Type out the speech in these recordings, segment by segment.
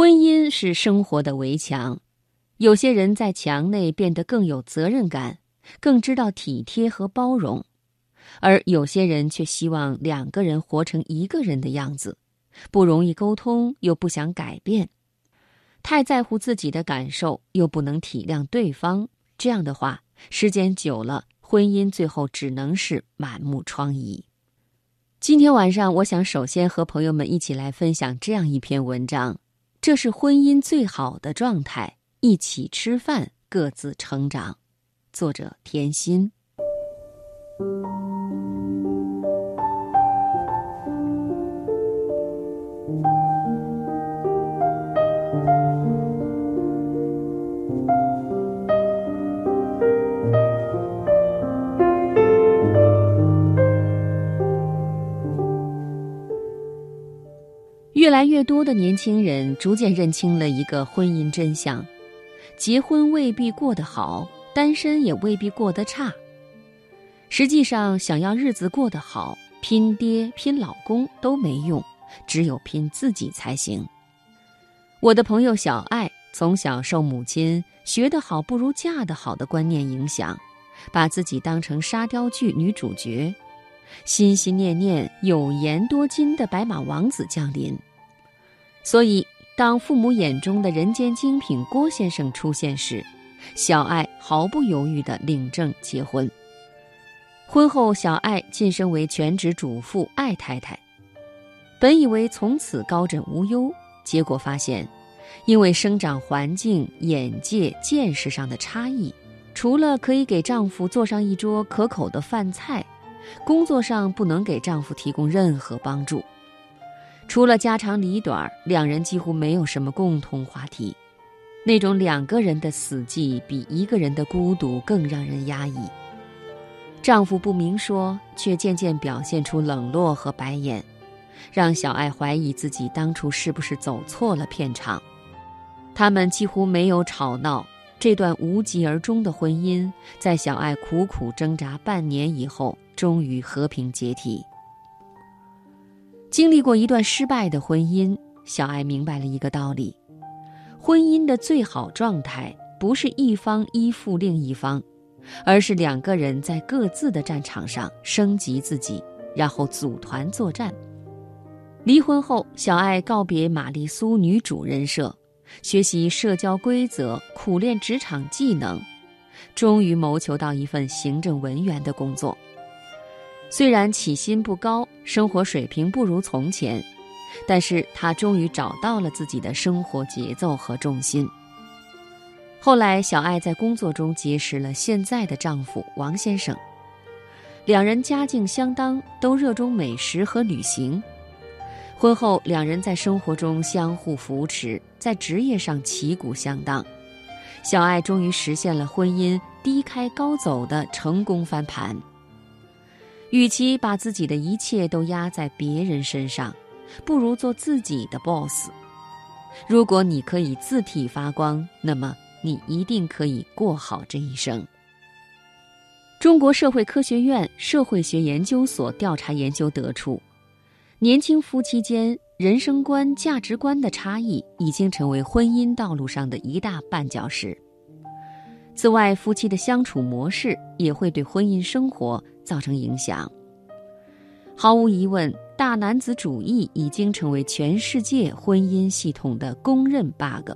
婚姻是生活的围墙，有些人在墙内变得更有责任感，更知道体贴和包容，而有些人却希望两个人活成一个人的样子，不容易沟通，又不想改变，太在乎自己的感受，又不能体谅对方。这样的话，时间久了，婚姻最后只能是满目疮痍。今天晚上，我想首先和朋友们一起来分享这样一篇文章。这是婚姻最好的状态，一起吃饭，各自成长。作者：甜心。越来越多的年轻人逐渐认清了一个婚姻真相：结婚未必过得好，单身也未必过得差。实际上，想要日子过得好，拼爹拼老公都没用，只有拼自己才行。我的朋友小爱从小受母亲“学得好不如嫁得好”的观念影响，把自己当成沙雕剧女主角，心心念念有颜多金的白马王子降临。所以，当父母眼中的人间精品郭先生出现时，小爱毫不犹豫地领证结婚。婚后，小爱晋升为全职主妇艾太太。本以为从此高枕无忧，结果发现，因为生长环境、眼界、见识上的差异，除了可以给丈夫做上一桌可口的饭菜，工作上不能给丈夫提供任何帮助。除了家长里短，两人几乎没有什么共同话题。那种两个人的死寂，比一个人的孤独更让人压抑。丈夫不明说，却渐渐表现出冷落和白眼，让小爱怀疑自己当初是不是走错了片场。他们几乎没有吵闹，这段无疾而终的婚姻，在小爱苦苦挣扎半年以后，终于和平解体。经历过一段失败的婚姻，小爱明白了一个道理：婚姻的最好状态不是一方依附另一方，而是两个人在各自的战场上升级自己，然后组团作战。离婚后，小爱告别玛丽苏女主人设，学习社交规则，苦练职场技能，终于谋求到一份行政文员的工作。虽然起薪不高，生活水平不如从前，但是她终于找到了自己的生活节奏和重心。后来，小爱在工作中结识了现在的丈夫王先生，两人家境相当，都热衷美食和旅行。婚后，两人在生活中相互扶持，在职业上旗鼓相当，小爱终于实现了婚姻低开高走的成功翻盘。与其把自己的一切都压在别人身上，不如做自己的 boss。如果你可以自体发光，那么你一定可以过好这一生。中国社会科学院社会学研究所调查研究得出，年轻夫妻间人生观、价值观的差异已经成为婚姻道路上的一大绊脚石。此外，夫妻的相处模式也会对婚姻生活。造成影响。毫无疑问，大男子主义已经成为全世界婚姻系统的公认 bug。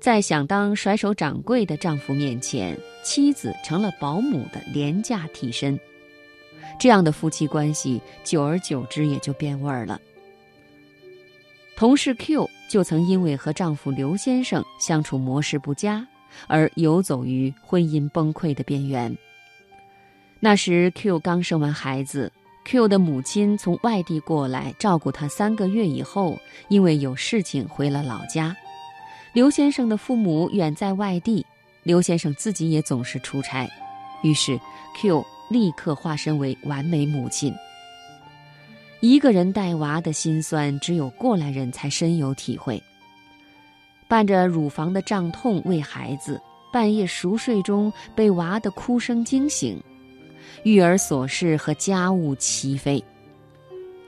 在想当甩手掌柜的丈夫面前，妻子成了保姆的廉价替身。这样的夫妻关系，久而久之也就变味儿了。同事 Q 就曾因为和丈夫刘先生相处模式不佳，而游走于婚姻崩溃的边缘。那时，Q 刚生完孩子，Q 的母亲从外地过来照顾他三个月以后，因为有事情回了老家。刘先生的父母远在外地，刘先生自己也总是出差，于是 Q 立刻化身为完美母亲。一个人带娃的辛酸，只有过来人才深有体会。伴着乳房的胀痛喂孩子，半夜熟睡中被娃的哭声惊醒。育儿琐事和家务齐飞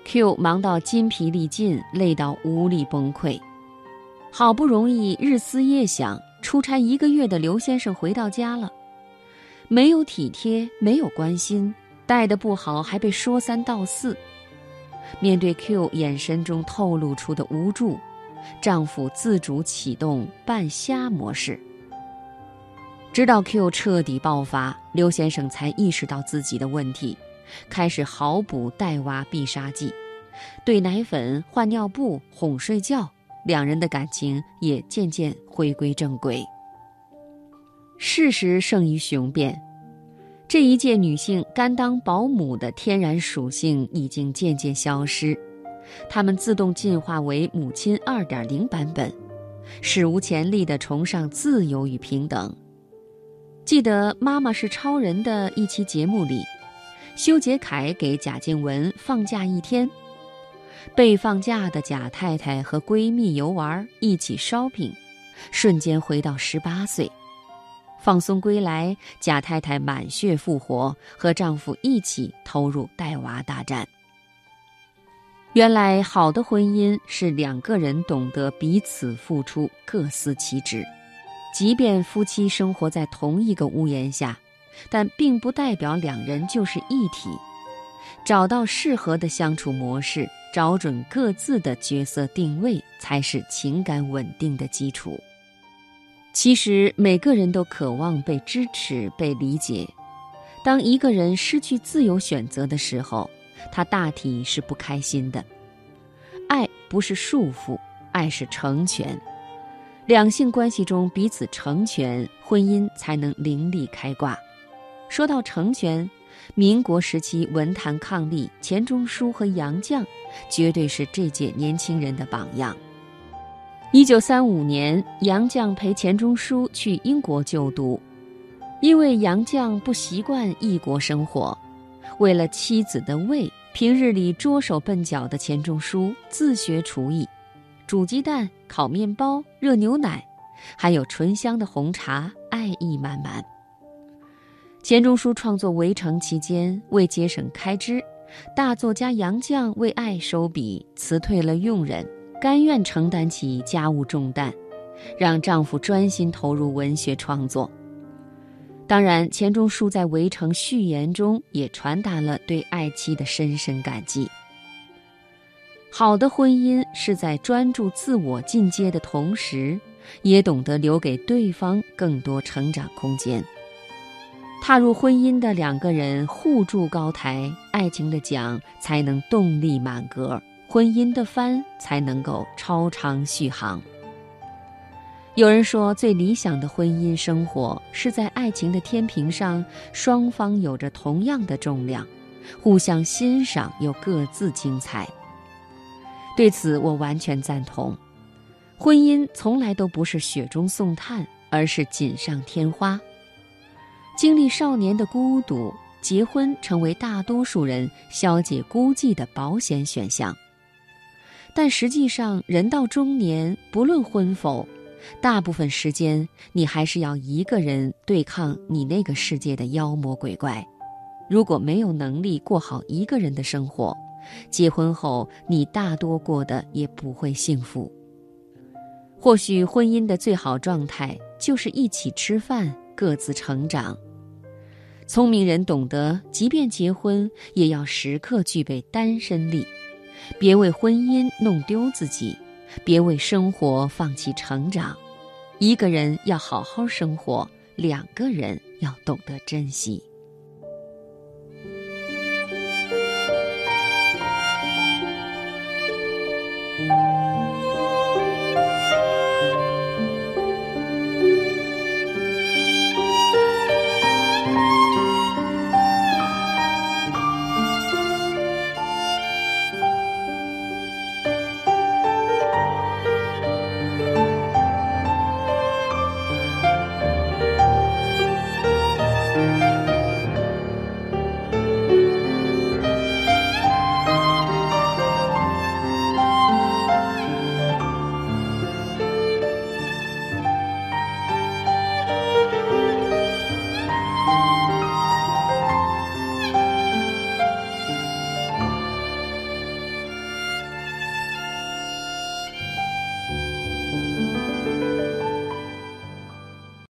，Q 忙到筋疲力尽，累到无力崩溃。好不容易日思夜想、出差一个月的刘先生回到家了，没有体贴，没有关心，待的不好，还被说三道四。面对 Q 眼神中透露出的无助，丈夫自主启动半瞎模式。直到 Q 彻底爆发，刘先生才意识到自己的问题，开始好补带娃必杀技，兑奶粉、换尿布、哄睡觉，两人的感情也渐渐回归正轨。事实胜于雄辩。这一届女性甘当保姆的天然属性已经渐渐消失，她们自动进化为母亲2.0版本，史无前例地崇尚自由与平等。记得《妈妈是超人》的一期节目里，修杰楷给贾静雯放假一天，被放假的贾太太和闺蜜游玩，一起 shopping，瞬间回到十八岁。放松归来，贾太太满血复活，和丈夫一起投入带娃大战。原来，好的婚姻是两个人懂得彼此付出，各司其职。即便夫妻生活在同一个屋檐下，但并不代表两人就是一体。找到适合的相处模式，找准各自的角色定位，才是情感稳定的基础。其实每个人都渴望被支持、被理解。当一个人失去自由选择的时候，他大体是不开心的。爱不是束缚，爱是成全。两性关系中彼此成全，婚姻才能凌厉开挂。说到成全，民国时期文坛伉俪钱钟书和杨绛，绝对是这届年轻人的榜样。一九三五年，杨绛陪钱钟书去英国就读，因为杨绛不习惯异国生活，为了妻子的胃，平日里拙手笨脚的钱钟书自学厨艺，煮鸡蛋、烤面包、热牛奶，还有醇香的红茶，爱意满满。钱钟书创作《围城》期间，为节省开支，大作家杨绛为爱收笔，辞退了佣人。甘愿承担起家务重担，让丈夫专心投入文学创作。当然，钱钟书在《围城》序言中也传达了对爱妻的深深感激。好的婚姻是在专注自我进阶的同时，也懂得留给对方更多成长空间。踏入婚姻的两个人互助高台，爱情的桨才能动力满格。婚姻的帆才能够超长续航。有人说，最理想的婚姻生活是在爱情的天平上，双方有着同样的重量，互相欣赏又各自精彩。对此，我完全赞同。婚姻从来都不是雪中送炭，而是锦上添花。经历少年的孤独，结婚成为大多数人消解孤寂的保险选项。但实际上，人到中年，不论婚否，大部分时间你还是要一个人对抗你那个世界的妖魔鬼怪。如果没有能力过好一个人的生活，结婚后你大多过得也不会幸福。或许婚姻的最好状态就是一起吃饭，各自成长。聪明人懂得，即便结婚，也要时刻具备单身力。别为婚姻弄丢自己，别为生活放弃成长。一个人要好好生活，两个人要懂得珍惜。